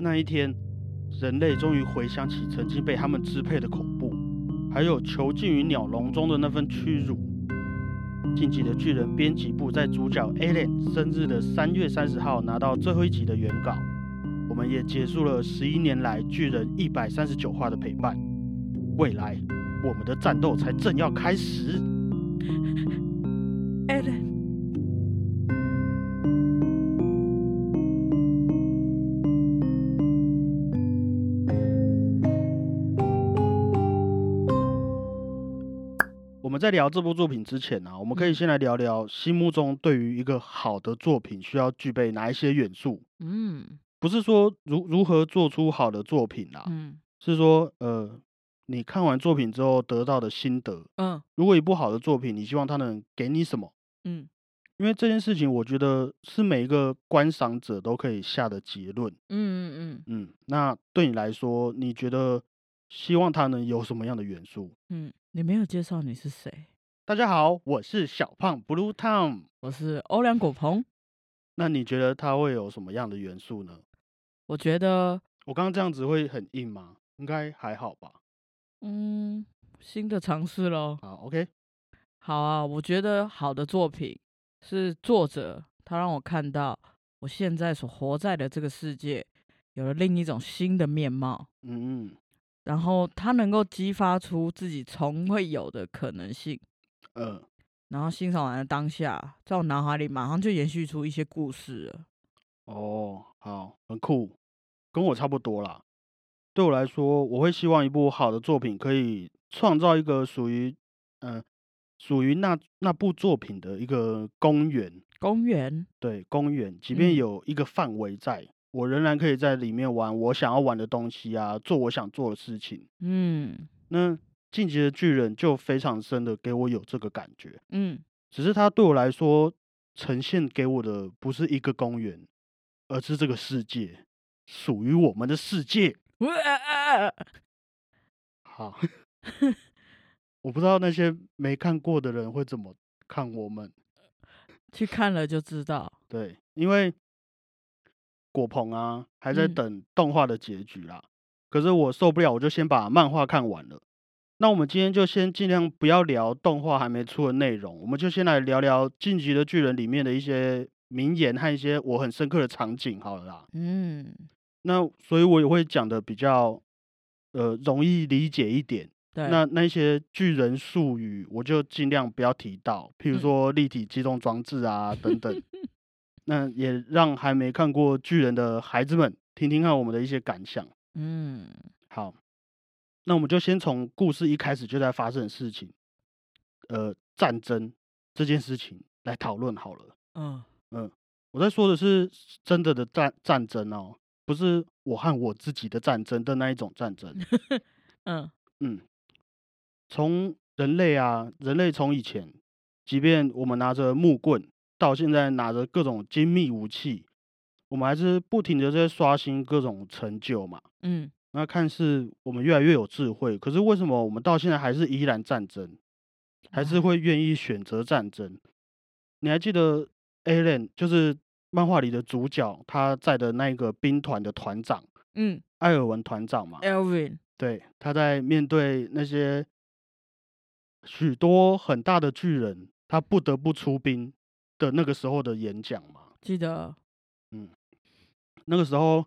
那一天，人类终于回想起曾经被他们支配的恐怖，还有囚禁于鸟笼中的那份屈辱。晋级的巨人编辑部在主角 Alan 生日的三月三十号拿到最后一集的原稿，我们也结束了十一年来巨人一百三十九话的陪伴。未来，我们的战斗才正要开始。Alan，们在聊这部作品之前呢、我们可以嗯先来聊聊心目中对于一个好的作品需要具备哪一些元素。嗯不是说如如何做出好的作品啦，嗯是说呃，你看完作品之后得到的心得。嗯如果一部好的作品，你希望它能给你什么？嗯因为这件事情，我觉得是每一个观赏者都可以下的结论。嗯嗯嗯，那对你来说，你觉得希望它能有什么样的元素？嗯，你没有介绍你是谁？大家好，我是小胖 Blue Tom。我是欧良果鹏。那你觉得它会有什么样的元素呢？我觉得，我刚刚这样子会很硬吗？应该还好吧。嗯，新的尝试喽。好，OK。好啊，我觉得好的作品是作者他让我看到我现在所活在的这个世界有了另一种新的面貌，嗯嗯然后他能够激发出自己从未有的可能性。呃，然后欣赏完了当下，在我脑海里马上就延续出一些故事了。哦，好，很酷，跟我差不多啦。对我来说，我会希望一部好的作品可以创造一个属于，嗯、属于那那部作品的一个公园。公园，对，公园，即便嗯有一个范围在，我仍然可以在里面玩我想要玩的东西啊，做我想做的事情。嗯那《进击的巨人》就非常深的给我有这个感觉，嗯只是它对我来说呈现给我的不是一个公园，而是这个世界，属于我们的世界。哇 好，我不知道那些没看过的人会怎么看我们。去看了就知道。对，因为果鹏啊还在嗯等动画的结局啦。可是我受不了，我就先把漫画看完了。那我们今天就先尽量不要聊动画还没出的内容，我们就先来聊聊《进击的巨人》里面的一些名言和一些我很深刻的场景好了啦。嗯，那所以我也会讲的比较呃容易理解一点。对，那那些巨人术语，我就尽量不要提到，譬如嗯说立体机动装置啊等等。那也让还没看过巨人的孩子们听听看我们的一些感想。嗯好，那我们就先从故事一开始就在发生的事情，呃，战争这件事情来讨论好了。嗯嗯我在说的是真的的战战争哦，不是我和我自己的战争的那一种战争。嗯嗯，从人类啊，人类从以前，即便我们拿着木棍，到现在拿着各种精密武器，我们还是不停的在刷新各种成就嘛。嗯那看似我们越来越有智慧，可是为什么我们到现在还是依然战争，还是会愿意选择战争？你还记得 Alan 就是漫画里的主角，他在的那个兵团的团长嗯艾尔文团长嘛？，Elvin，对，他在面对那些许多很大的巨人，他不得不出兵的那个时候的演讲嘛。记得，嗯那个时候，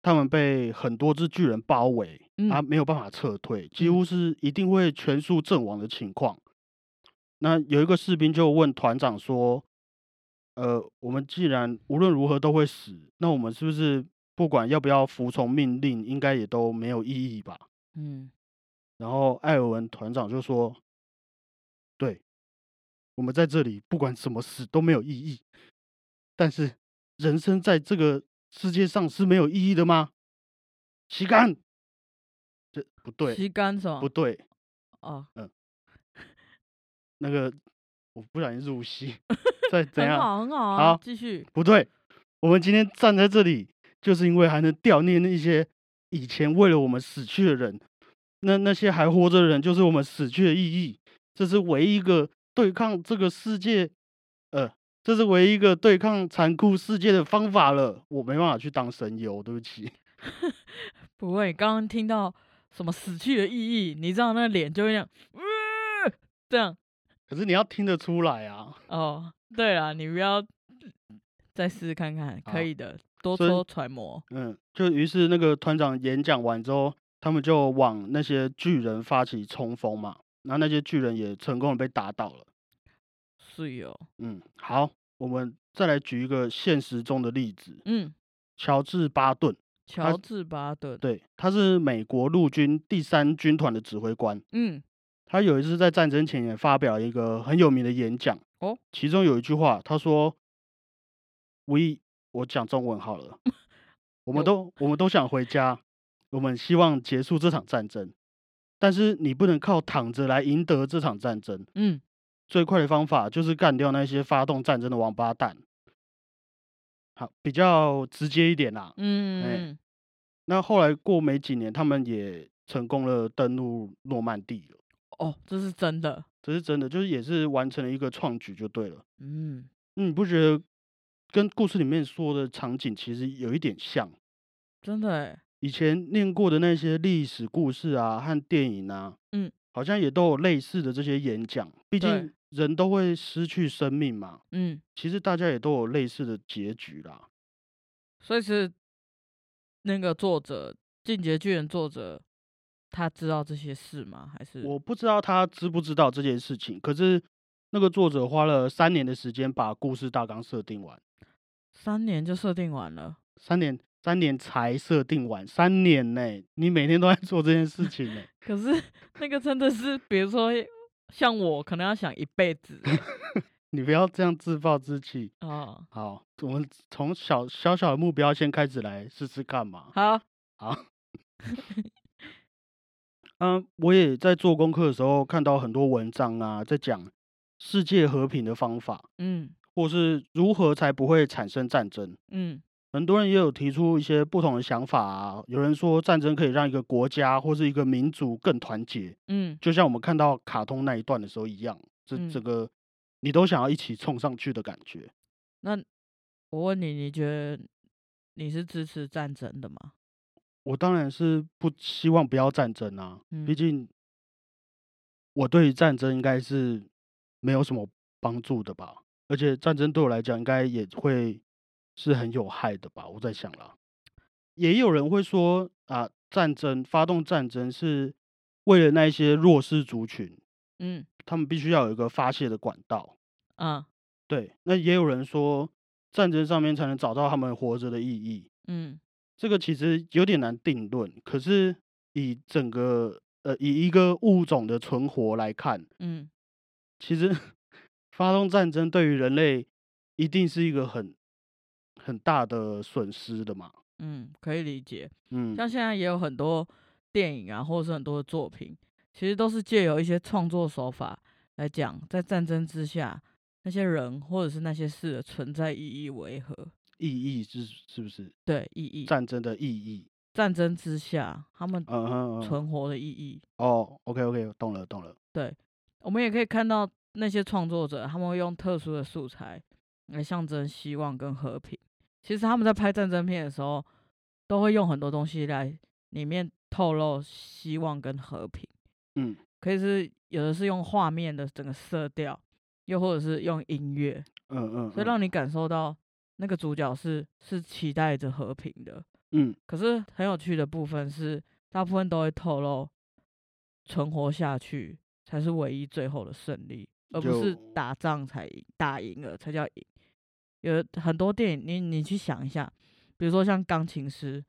他们被很多只巨人包围，他嗯没有办法撤退，几嗯乎是一定会全数阵亡的情况。那有一个士兵就问团长说：“呃，我们既然无论如何都会死，那我们是不是不管要不要服从命令，应该也都没有意义吧？”嗯然后艾尔文团长就说：“对，我们在这里不管怎么死都没有意义，但是人生在这个世界上是没有意义的吗？”吸干，这不对，吸干什么？不对，哦，嗯那个我不小心入戏，再 怎样很好很好啊，好继续。不对，我们今天站在这里，就是因为还能悼念那些以前为了我们死去的人。那那些还活着的人，就是我们死去的意义。这是唯一一个对抗这个世界，呃，这是唯一一个对抗残酷世界的方法了。我没办法去当神游，对不起。不会，刚刚听到什么死去的意义，你知道那脸就会这样，呃，这样。可是你要听得出来啊。哦，对了，你不要再试试看看，可以的，多多揣摩。嗯，就于是那个团长演讲完之后，他们就往那些巨人发起冲锋嘛，然后那些巨人也成功的被打倒了。是有，嗯，好，我们再来举一个现实中的例子，嗯，乔治巴顿，乔治巴顿，对，他是美国陆军第三军团的指挥官。嗯，他有一次在战争前也发表了一个很有名的演讲，哦，其中有一句话，他说：“We，我讲中文好了，我们都我们都想回家，我们希望结束这场战争，但是你不能靠躺着来赢得这场战争。嗯，最快的方法就是干掉那些发动战争的王八蛋。”好，比较直接一点啦。嗯，那后来过没几年，他们也成功了登陆诺曼底了。哦，这是真的，这是真的，就是也是完成了一个创举就对了。嗯，嗯你不觉得跟故事里面说的场景其实有一点像？真的欸，以前念过的那些历史故事啊和电影啊，嗯，好像也都有类似的这些演讲。毕对竟人都会失去生命嘛，嗯，其实大家也都有类似的结局啦。所以是那个作者《进阶巨人》作者，他知道这些事吗？还是我不知道他知不知道这件事情，可是那个作者花了三年的时间把故事大纲设定完，三年就设定完了？三年三年才设定完，三年呢、你每天都在做这件事情呢、可是那个真的是，比如说像我，可能要想一辈子 你不要这样自暴自弃。哦。好，我们从小小小的目标先开始来试试看嘛。好，好，嗯，我也在做功课的时候看到很多文章啊，在讲世界和平的方法，嗯或是如何才不会产生战争。嗯很多人也有提出一些不同的想法啊。有人说战争可以让一个国家或是一个民族更团结，嗯，就像我们看到卡通那一段的时候一样，这嗯整个你都想要一起冲上去的感觉。那我问你，你觉得你是支持战争的吗？我当然是不希望不要战争啊，毕嗯竟我对于战争应该是没有什么帮助的吧，而且战争对我来讲应该也会是很有害的吧，我在想啦。也有人会说啊，战争发动战争是为了那一些弱势族群，嗯他们必须要有一个发泄的管道。啊对，那也有人说战争上面才能找到他们活着的意义。嗯这个其实有点难定论，可是以整个呃以一个物种的存活来看，嗯其实 发动战争对于人类一定是一个很很大的损失的嘛。嗯，可以理解。嗯，像现在也有很多电影啊，或者是很多的作品，其实都是借由一些创作手法来讲，在战争之下，那些人或者是那些事的存在意义为何？意义是是不是对，意义。战争的意义？战争之下，他们存活的意义。哦，OK OK，懂了懂了。对，我们也可以看到那些创作者，他们会用特殊的素材来象征希望跟和平。其实他们在拍战争片的时候，都会用很多东西来里面透露希望跟和平。嗯可以是有的是用画面的整个色调，又或者是用音乐，嗯嗯，嗯所以让你感受到那个主角是是期待着和平的。嗯可是很有趣的部分是，大部分都会透露存活下去才是唯一最后的胜利，而不是打仗才赢，打赢了才叫赢。有很多电影，你你去想一下，比如说像《钢琴师》，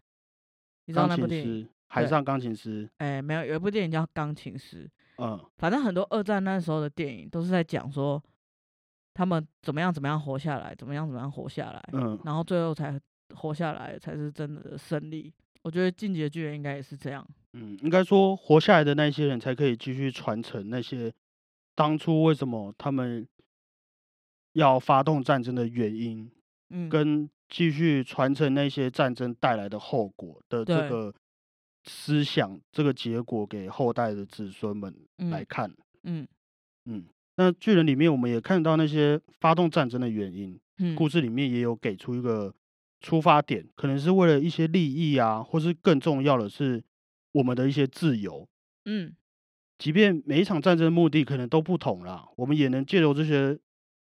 你知道那部电影？海上钢琴师。哎、没有，有一部电影叫《钢琴师》，嗯反正很多二战那时候的电影都是在讲说他们怎么样怎么样活下来，怎么样怎么样活下来，嗯然后最后才活下来才是真的胜利。我觉得《进击的巨人》应该也是这样。嗯，应该说活下来的那些人才可以继续传承那些当初为什么他们要发动战争的原因，嗯，跟继续传承那些战争带来的后果的这个思想，这个结果给后代的子孙们来嗯看。嗯。嗯，那巨人里面我们也看到那些发动战争的原因，嗯。故事里面也有给出一个出发点可能是为了一些利益啊，或是更重要的是我们的一些自由。嗯，即便每一场战争目的可能都不同啦，我们也能借由这些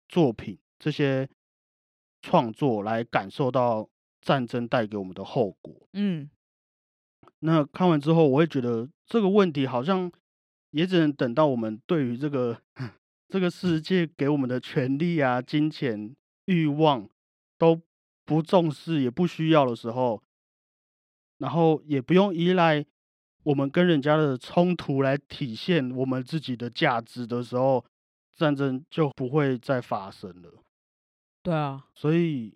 作品、这些创作来感受到战争带给我们的后果。嗯，那看完之后，我会觉得这个问题好像也只能等到我们对于这个 这个世界给我们的权利啊、金钱、欲望都不重视也不需要的时候，然后也不用依赖我们跟人家的冲突来体现我们自己的价值的时候，战争就不会再发生了。对啊，所以，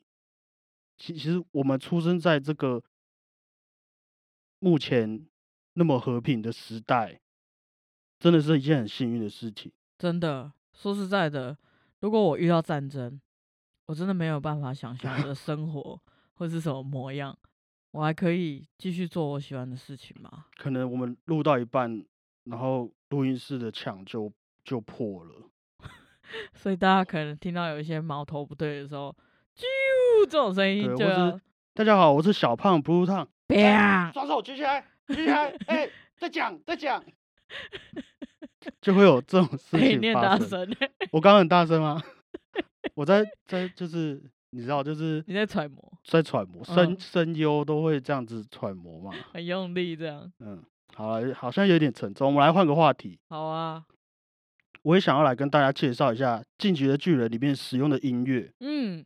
其其实我们出生在这个目前那么和平的时代，真的是一件很幸运的事情。真的，说实在的，如果我遇到战争，我真的没有办法想象我的生活 会是什么模样。我还可以继续做我喜欢的事情吗？可能我们录到一半，然后录音室的墙就就破了。所以大家可能听到有一些矛头不对的时候，啾这种声音对，就要是大家好，我是小胖不入烫，啪，双手举起来，举起来，哎、再讲，再讲，就会有这种事哎，情念大发生。声，我刚刚很大声吗？我在在就是你知道，就是你在揣摩，在揣摩声嗯声优都会这样子揣摩嘛。很用力这样。嗯，好了，好像有点沉重，我们来换个话题。好啊，我也想要来跟大家介绍一下《进击的巨人》里面使用的音乐。嗯，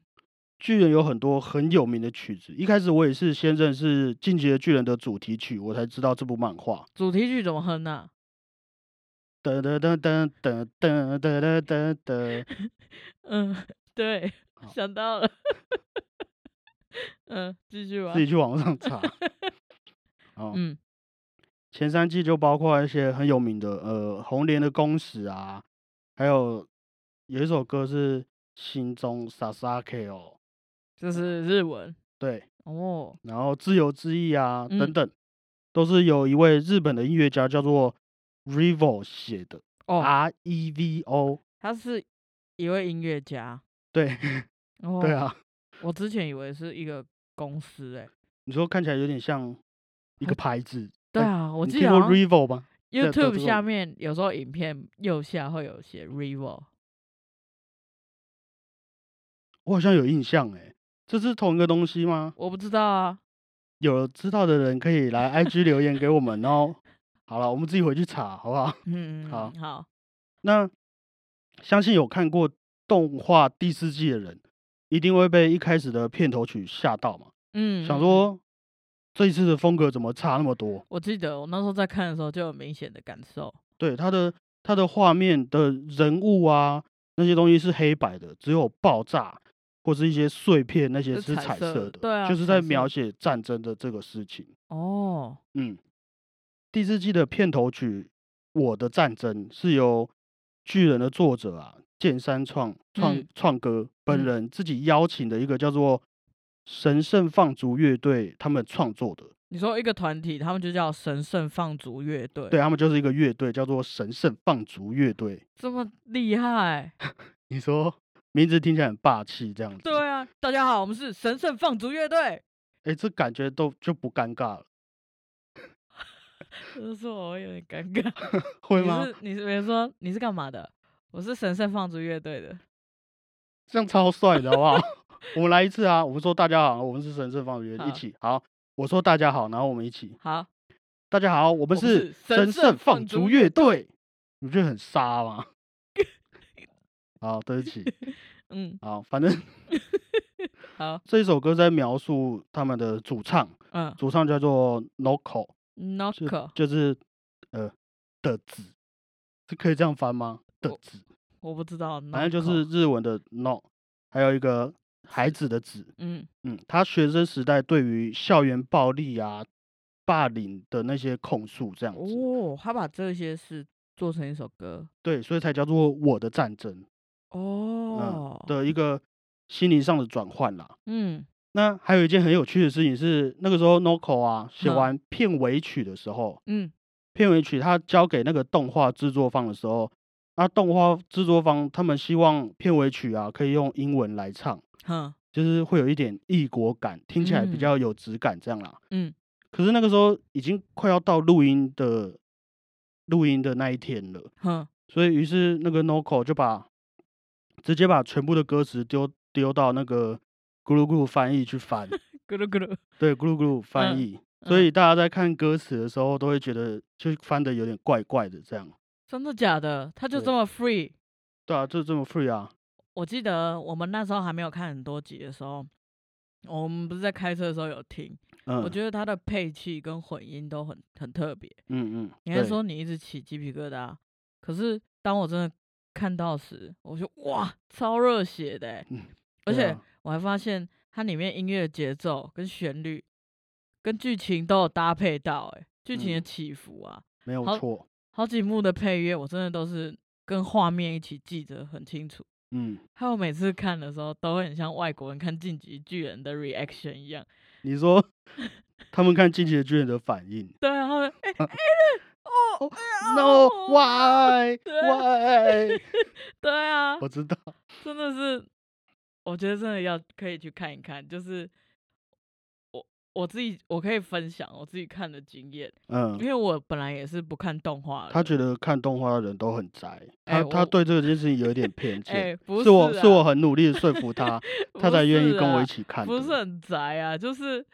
巨人有很多很有名的曲子，一开始我也是先认识《进击的巨人》的主题曲，我才知道这部漫画。主题曲怎么哼呢？噔噔噔噔噔噔噔噔噔噔，嗯，对，想到了。嗯，继续吧自。己去网上查。哦，嗯，前三季就包括一些很有名的，呃，红莲的公使啊，还有有一首歌是《心中 Sasaki》哦，这是日文对，哦。然后自由之翼啊嗯等等，都是有一位日本的音乐家叫做 Revo 写的哦，，R E V O，他是一位音乐家。对哦，对，啊，我之前以为是一个公司诶。你说看起来有点像一个牌子，哎对啊，我记得好像 Revo YouTube 下面有时候影片右下会有写 Revo。我好像有印象哎，这是同一个东西吗？我不知道啊。有知道的人可以来 IG 留言给我们，然后好了，我们自己回去查，好不好？嗯，好好，那相信有看过动画第四季的人，一定会被一开始的片头曲吓到嘛，嗯想说这一次的风格怎么差那么多？我记得我那时候在看的时候就有明显的感受。对，它的它的画面的人物啊那些东西是黑白的，只有爆炸或是一些碎片那些是是彩色的，对啊就是在描写战争的这个事情。哦，嗯，第四季的片头曲《我的战争》是由巨人的作者啊剑山创创嗯创歌本嗯人自己邀请的一个叫做神圣放逐乐队他们创作的，你说一个团体，他们就叫神圣放逐乐队，对，他们就是一个乐队叫做神圣放逐乐队。这么厉害？你说名字听起来很霸气，这样子，对啊，大家好，我们是神圣放逐乐队。哎，这感觉都就不尴尬了，这说我会有点尴尬。会吗？你是你是比如说你是干嘛的？我是神圣放逐乐队的。这样超帅的好不好？我们来一次啊！我们说大家好，我们是神圣放逐乐队，一起好。我说大家好，然后我们一起。好，大家好，我们是是神神圣圣放放逐乐队。你不觉得很杀吗？好，对不起，嗯，好，反正 好，这一首歌在描述他们的主唱，嗯主唱叫做 Noko，就是呃的子，是可以这样翻吗？的我子，我不知道，反正就是日文的 no，还有一个孩子的子，嗯。嗯，他学生时代对于校园暴力啊、霸凌的那些控诉，这样子，哦，他把这些事做成一首歌。对，所以才叫做我的战争。哦。嗯、的一个心灵上的转换啦。嗯。那还有一件很有趣的事情是，那个时候 Noko 啊写嗯。完片尾曲的时候，嗯。片尾曲他交给那个动画制作方的时候，那动画制作方他们希望片尾曲啊可以用英文来唱，哼就是会有一点异国感，听起来比嗯较有质感这样啦。嗯，可是那个时候已经快要到录音的录音的那一天了，哼，所以于是那个 Noco 就把直接把全部的歌词丢丢到那个咕噜咕噜翻译去翻，咕噜咕噜，对，咕噜咕噜翻嗯译。所以大家在看歌词的时候，都会觉得就翻的有点怪怪的这样。真的假的？他就这么 free？对啊，就这么 free 啊。我记得我们那时候还没有看很多集的时候，我们不是在开车的时候有听，嗯，我觉得他的配器跟混音都很很特别。嗯嗯，你还说你一直起鸡皮疙瘩，可是当我真的看到时，我就哇，超热血的欸、嗯而且我还发现它里面音乐节奏跟旋律跟剧情都有搭配到、欸，剧情的嗯起伏啊，没有错。好几幕的配乐我真的都是跟画面一起记得很清楚。嗯，还有每次看的时候，都会很像外国人看《进击巨人》的 reaction 一样。你说他们看《进击的巨人》的反应对啊，他们哎哎、哦？No 哦 why why？对啊，我知道。真的是，我觉得真的要可以去看一看，就是我我自己我可以分享我自己看的经验，嗯因，为我本来也是不看动画的，他觉得看动画的人都很宅，他他对这件事情有一点偏哎、见。不是我啊是我很努力的说服他，他 才愿意跟我啊一起看的。不是很宅啊，就是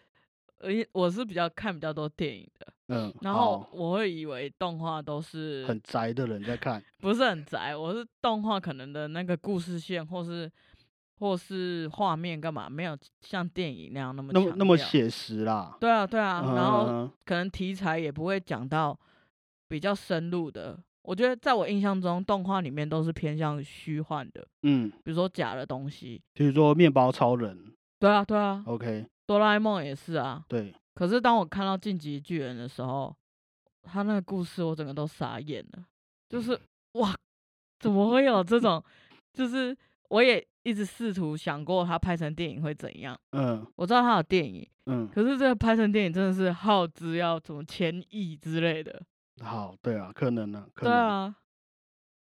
呃我是比较看比较多电影的，嗯，然后我会以为动画都是很宅的人在看。不是很宅，我是动画可能的那个故事线或是或是画面干嘛没有像电影那样那么那么那么写实啦。对啊对啊，嗯然后可能题材也不会讲到比较深入的。我觉得在我印象中，动画里面都是偏向虚幻的，嗯，比如说假的东西。比如说面包超人对啊对啊，，OK，哆啦 A 梦也是啊。对，可是当我看到《进击巨人》的时候，他那个故事我整个都傻眼了，就是哇，怎么会有这种？就是我也一直试图想过他拍成电影会怎样。嗯我知道他有电影，嗯，可是这个拍成电影真的是耗资要什么千亿之类的。好，对啊，可能呢，可能。对啊，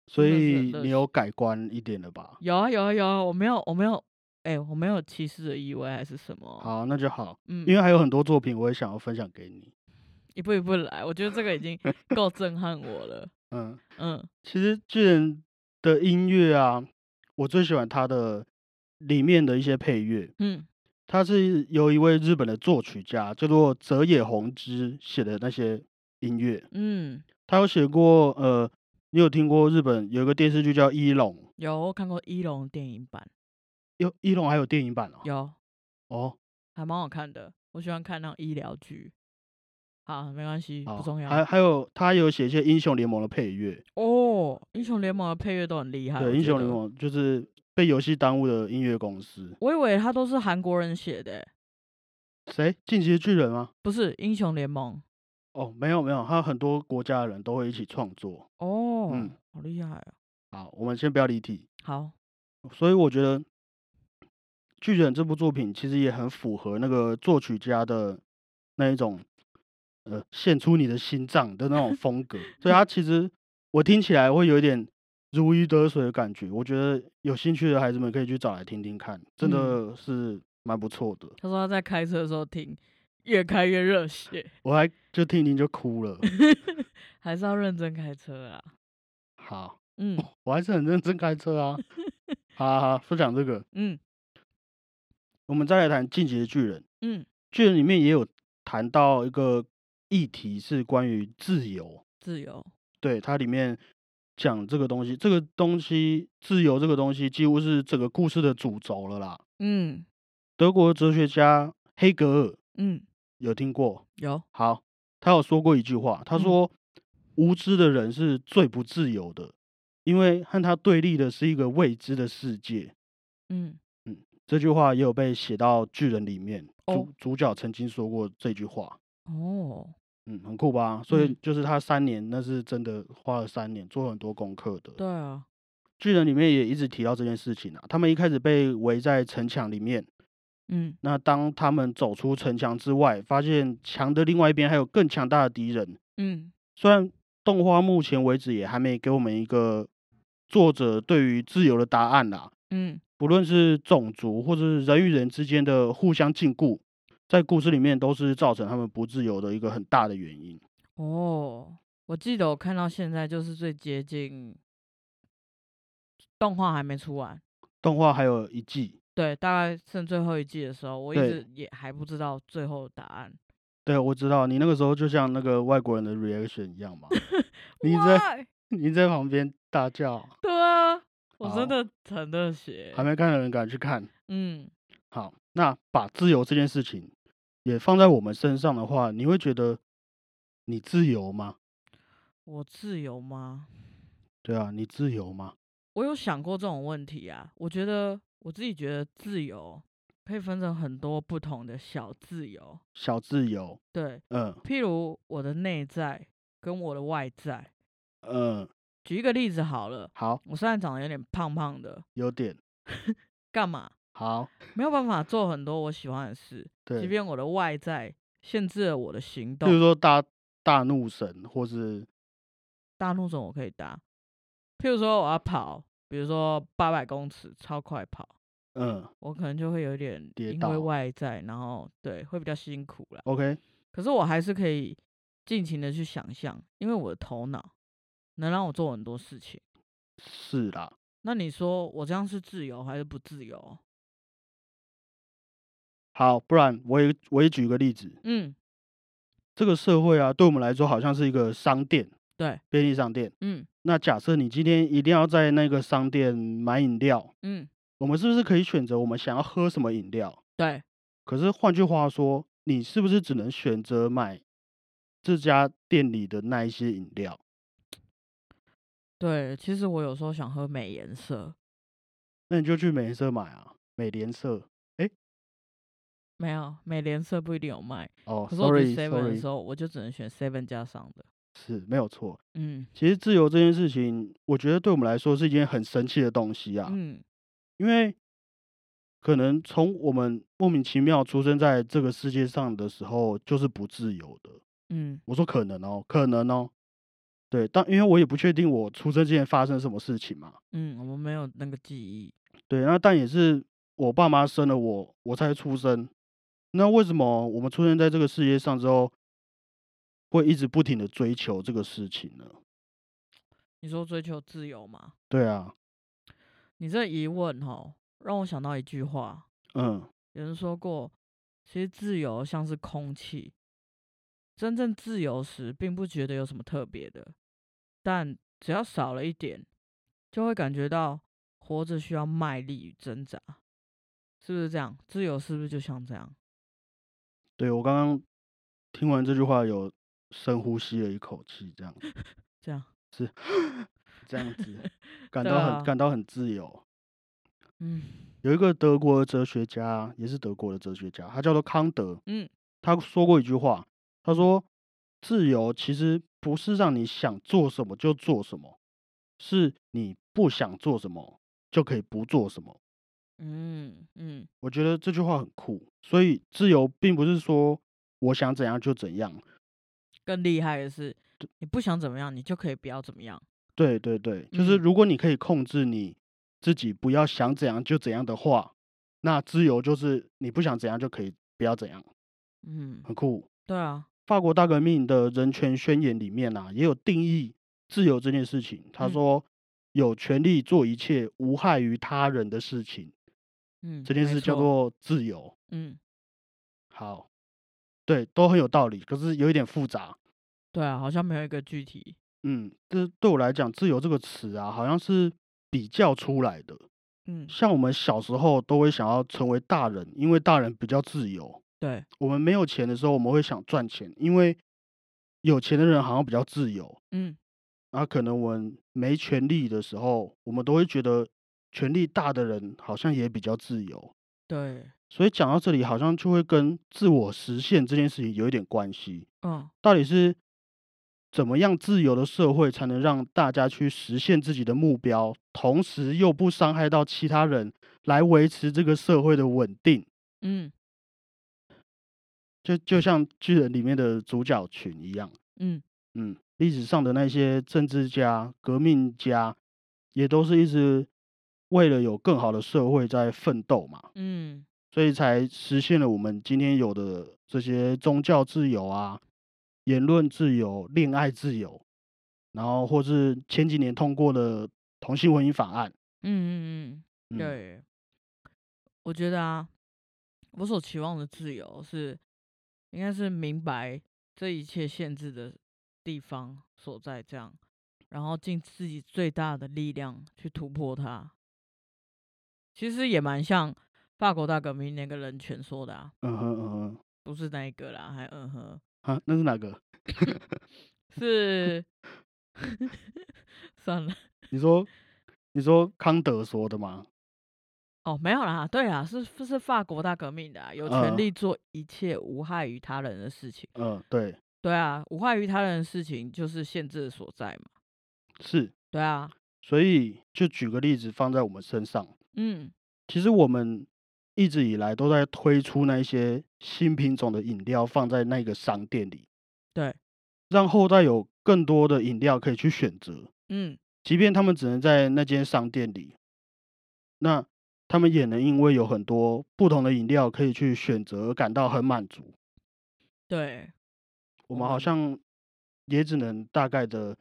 所以你有改观一点了吧？有啊有啊有啊，我没有我没有，哎、我没有歧视的意味还是什么？好，那就好，嗯，因为还有很多作品我也想要分享给你。一步一步来，我觉得这个已经够震撼我了。嗯，嗯其实巨人的音乐啊，我最喜欢他的里面的一些配乐，嗯他是由一位日本的作曲家叫做泽野弘之写的那些音乐。嗯，他有写过，呃，你有听过日本有一个电视剧叫《一龙》，有我看过一龙电影版，有《一龙》还有电影版哦。有哦，还蛮好看的。我喜欢看那种医疗剧。好，没关系，不重要。还还有他有写一些英雄联盟的配乐，哦，英雄联盟的配乐都很厉害。对，英，雄联盟就是被游戏耽误的音乐公司。我以为他都是韩国人写的欸，谁？进击的巨人吗？不是英雄联盟。哦，没有没有，他很多国家的人都会一起创作。哦，嗯好厉害啊！好，我们先不要离题。好，所以我觉得《巨人》这部作品其实也很符合那个作曲家的那一种，呃，献出你的心脏的那种 风格。所以他其实我听起来会有一点如鱼得水的感觉。我觉得有兴趣的孩子们可以去找来听听看，真嗯的是蛮不错的。他说他在开车的时候听，越开越热血，我还就听一听就哭了。还是要认真开车啊。好，嗯 我还是很认真开车啊。好好好，不讲这个，嗯我们再来谈《进击的巨人》。嗯，巨人里面也有谈到一个议题，是关于自由。自由。对，它里面讲这个东西，这个东西自由这个东西几乎是整个故事的主轴了啦。嗯德国哲学家黑格尔嗯，有听过？有。好，他有说过一句话，他嗯说：“无知的人是最不自由的，因为和他对立的是一个未知的世界。嗯”这句话也有被写到巨人里面，哦主主角曾经说过这句话。哦，嗯，很酷吧？所以嗯就是他三年，那是真的花了三年做很多功课的。对啊。巨人里面也一直提到这件事情啊。他们一开始被围在城墙里面，嗯那当他们走出城墙之外，发现墙的另外一边还有更强大的敌人。嗯虽然动画目前为止也还没给我们一个作者对于自由的答案啦，嗯不不论是种族或者是人与人之间的互相禁锢，在故事里面都是造成他们不自由的一个很大的原因。哦，我记得我看到现在就是最接近动画还没出完，动画还有一季，对，大概剩最后一季的时候，我一对直也还不知道最后答案。对我知道你那个时候就像那个外国人的 reaction 一样嘛，你在 Why？你在旁边大叫，对啊，我好真的很热血还。没看的人敢去看。嗯，好，那把自由这件事情也放在我们身上的话，你会觉得你自由吗？我自由吗？对啊，你自由吗？我有想过这种问题啊。我觉得我自己觉得自由可以分成很多不同的小自由。小自由，对，嗯譬如我的内在跟我的外在。嗯，举一个例子好了，好，我虽然长得有点胖胖的，有点 干嘛？好，没有办法做很多我喜欢的事，即，便我的外在限制了我的行比如动。说大大怒神，或是大怒神我可以搭，譬如说我要跑，比如说八百公尺超快跑，嗯我可能就会有点因为倒外在，然后对会比较辛苦啦。，OK，可是我还是可以尽情的去想象，因为我的头脑能让我做很多事情。是啦，那你说我这样是自由还是不自由？好，不然我也我也举个例子，嗯，这个社会啊，对我们来说好像是一个商店，对，便利商店。嗯那假设你今天一定要在那个商店买饮料，嗯，我们是不是可以选择我们想要喝什么饮料？对，可是换句话说，你是不是只能选择买这家店里的那一些饮料？对，其实我有时候想喝美颜色，那你就去美颜色买啊，美联社。没有美联社不一定有卖，哦可是我去，sorry Seven 的 sorry，时候，我就只能选 Seven 加上的。是没有错。嗯其实自由这件事情，我觉得对我们来说是一件很神奇的东西啊，嗯因为可能从我们莫名其妙出生在这个世界上的时候，就是不自由的。嗯我说可能哦，可能哦，对，但因为我也不确定我出生之前发生什么事情嘛，嗯，我们没有那个记忆。对，那但也是我爸妈生了我，我才出生。那为什么我们出现在这个世界上之后，会一直不停的追求这个事情呢？你说追求自由吗？对啊，你这疑问哦，让我想到一句话，嗯，有人说过，其实自由像是空气，真正自由时并不觉得有什么特别的，但只要少了一点，就会感觉到活着需要卖力与挣扎，是不是这样？自由是不是就像这样？对我刚刚听完这句话，有深呼吸了一口气，这样这样是，这样子，感到很、啊感到很自由。嗯有一个德国的哲学家，也是德国的哲学家，他叫做康德。嗯他说过一句话，他说：“自由其实不是让你想做什么就做什么，是你不想做什么就可以不做什么。嗯嗯，”我觉得这句话很酷。所以，自由并不是说我想怎样就怎样。更厉害的是，你不想怎么样，你就可以不要怎么样。对对对，就是嗯如果你可以控制你自己不要想怎样就怎样的话，那自由就是你不想怎样就可以不要怎样，嗯，很酷。对啊，法国大革命的人权宣言里面啊，也有定义自由这件事情。他嗯说，有权利做一切无害于他人的事情，嗯，这件事叫做自由。嗯，好，对，都很有道理，可是有一点复杂。对啊，好像没有一个具体。嗯，这对我来讲，自由这个词啊，好像是比较出来的。嗯，像我们小时候都会想要成为大人，因为大人比较自由。对，我们没有钱的时候，我们会想赚钱，因为有钱的人好像比较自由。嗯然后可能我们没权利的时候，我们都会觉得权力大的人好像也比较自由。对，所以讲到这里，好像就会跟自我实现这件事情有一点关系。嗯到底是怎么样自由的社会才能让大家去实现自己的目标，同时又不伤害到其他人，来维持这个社会的稳定？嗯就就像巨人里面的主角群一样。嗯嗯，历史上的那些政治家、革命家，也都是一直为了有更好的社会在奋斗嘛，嗯，所以才实现了我们今天有的这些宗教自由啊、言论自由、恋爱自由，然后或是前几年通过的同性婚姻法案。嗯嗯嗯，嗯，对，我觉得啊，我所期望的自由是，应该是明白这一切限制的地方所在，这样，然后尽自己最大的力量去突破它。其实也蛮像法国大革命那个人权说的啊，嗯哼嗯哼，不是那一个啦，还嗯哼，啊，那是哪个？是算了。你说你说康德说的吗？哦，没有啦，对啦，是是法国大革命的、啊，有权嗯利做一切无害于他人的事情。嗯，对，对啊，无害于他人的事情就是限制的所在嘛。是，对啊，所以就举个例子放在我们身上，嗯，其实我们一直以来都在推出那些新品种的饮料放在那个商店里，对，让后代有更多的饮料可以去选择，嗯，即便他们只能在那间商店里，那他们也能因为有很多不同的饮料可以去选择而感到很满足。对，我们好像也只能大概的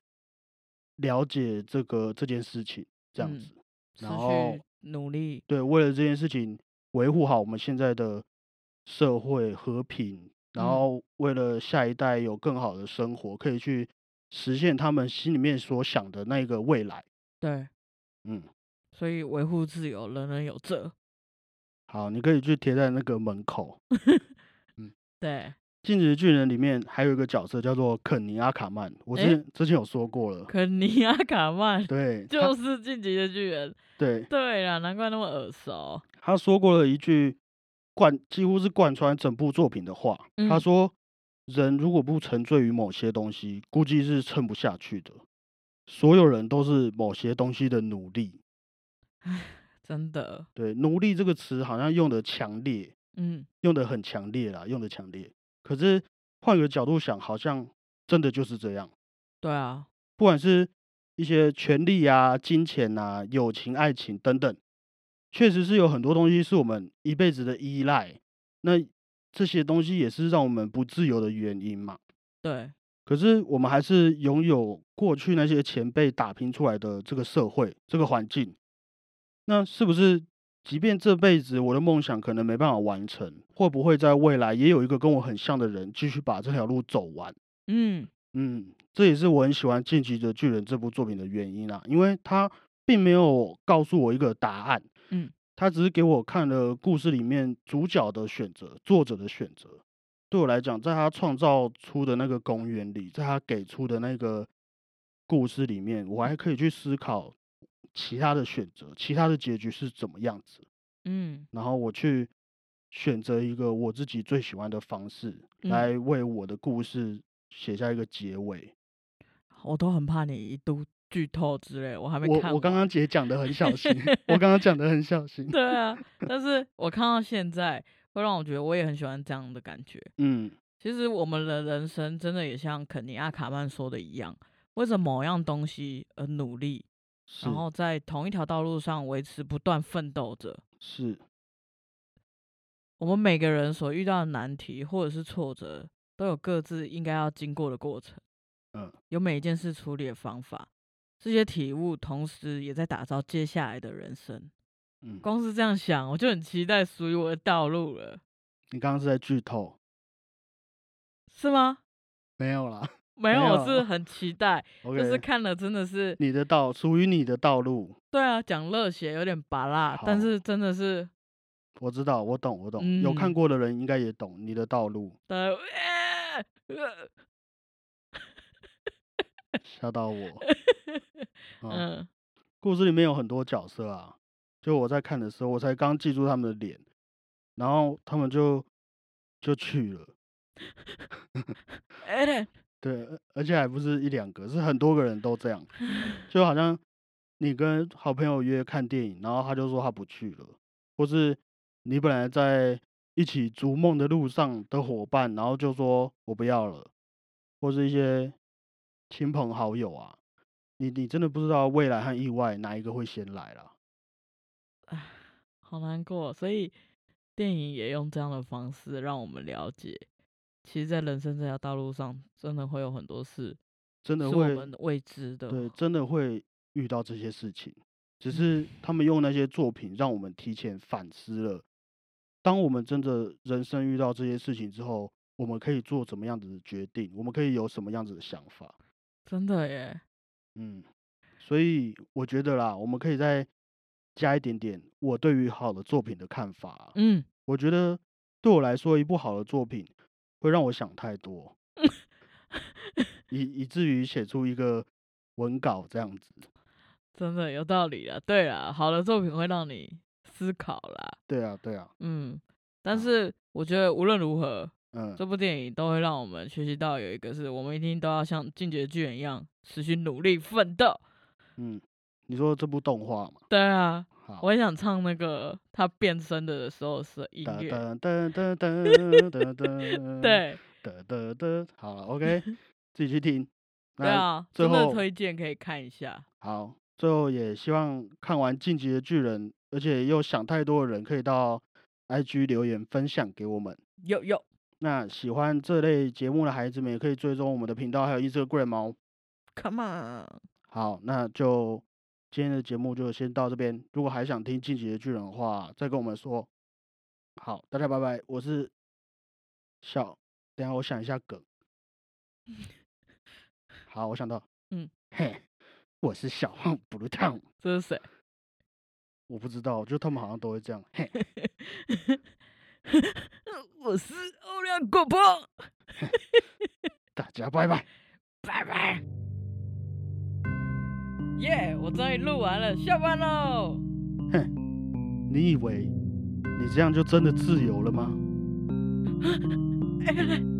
了解这个这件事情这样嗯子，持然后续努力，对，为了这件事情维护好我们现在的社会和平，然嗯后为了下一代有更好的生活，可以去实现他们心里面所想的那个未来。对，嗯，所以维护自由，人人有责。好，你可以去贴在那个门口。嗯对，《进击的巨人》里面还有一个角色叫做肯尼阿卡曼，我之诶前、之前有说过了。肯尼阿卡曼对，就是进击的巨人。对，对啦，难怪那么耳熟。他说过了一句贯几乎是贯穿整部作品的话，他嗯说：“人如果不沉醉于某些东西，估计是撑不下去的。所有人都是某些东西的奴隶。真的，对，奴隶这个词好像用的强烈，嗯，用的很强烈啦，用的强烈。可是换个角度想，好像真的就是这样。对啊，不管是一些权利啊、金钱啊、友情、爱情等等，确实是有很多东西是我们一辈子的依赖。那这些东西也是让我们不自由的原因嘛。对，可是我们还是拥有过去那些前辈打拼出来的这个社会、这个环境。那是不是，即便这辈子我的梦想可能没办法完成，会不会在未来也有一个跟我很像的人继续把这条路走完？嗯，嗯，这也是我很喜欢《进击的巨人》这部作品的原因啊，因为他并没有告诉我一个答案，嗯，他只是给我看了故事里面主角的选择、作者的选择。对我来讲，在他创造出的那个公园里，在他给出的那个故事里面，我还可以去思考其他的选择、其他的结局是怎么样子，嗯，然后我去选择一个我自己最喜欢的方式，嗯来为我的故事写下一个结尾。我都很怕你一度剧透之类，我还没看我我刚刚姐讲的很小心，我刚刚讲的很 小心。对啊，但是我看到现在，会让我觉得我也很喜欢这样的感觉。嗯，其实我们的人生真的也像肯尼亚卡曼说的一样，为着某样东西而努力，是然后在同一条道路上维持不断奋斗着。是，我们每个人所遇到的难题或者是挫折，都有各自应该要经过的过程，嗯，有每一件事处理的方法。这些体悟，同时也在打造接下来的人生。嗯，光是这样想，我就很期待属于我的道路了，你刚刚是在剧透？是吗？没有啦没有，我是 很期待就是看了真的是，你的道属于你的道路，对啊，讲热血有点拔辣，但是真的是，我知道，我懂，我懂，有看嗯过的人应该也懂你的道路，吓到我。嗯，嗯，故事里面有很多角色啊，就我在看的时候，我才刚记住他们的脸，然后他们就就去了。对，而而且还不是一两个，是很多个人都这样，就好像你跟好朋友约看电影，然后他就说他不去了，或是你本来在一起逐梦的路上的伙伴，然后就说我不要了，或是一些亲朋好友啊，你你真的不知道未来和意外哪一个会先来啦。唉，好难过。所以电影也用这样的方式让我们了解，其实，在人生这条道路上，真的会有很多事真的会是我们未知的。对，真的会遇到这些事情，只是他们用那些作品让我们提前反思了。当我们真的人生遇到这些事情之后，我们可以做怎么样子的决定？我们可以有什么样子的想法？真的耶，嗯，所以我觉得啦，我们可以再加一点点我对于好的作品的看法。嗯，我觉得对我来说，一部好的作品会让我想太多，以以至于写出一个文稿这样子。真的有道理啊。对啊，好的作品会让你思考啦。对啊，对啊，嗯，但是我觉得无论如何，嗯，这部电影都会让我们学习到有一个是我们一定都要像进击的巨人一样，持续努力奋斗。嗯，你说这部动画嘛？对啊，我也想唱那个他变身的时候是音噔乐。噔噔噔噔噔噔，，对噔噔噔，好，OK，自己去听。对那啊，最真的后推荐可以看一下。好，最后也希望看完《进击的巨人》，而且又想太多的人，可以到 IG 留言分享给我们。有有那喜欢这类节目的孩子们，也可以追踪我们的频道，还有 Instagram 哦。，Come on，好，那就今天的节目就先到这边。如果还想听《进击的巨人》的话，再跟我们说。好，大家拜拜，我是小，等一下我想一下梗。好，我想到，嗯，嘿，我是小胖 Blue Town，这是谁？我不知道，就他们好像都会这样，嘿，我是欧阳果鹏，大家拜拜。拜拜。耶我终于录完了，下班喽。哼你以为你这样就真的自由了吗？哎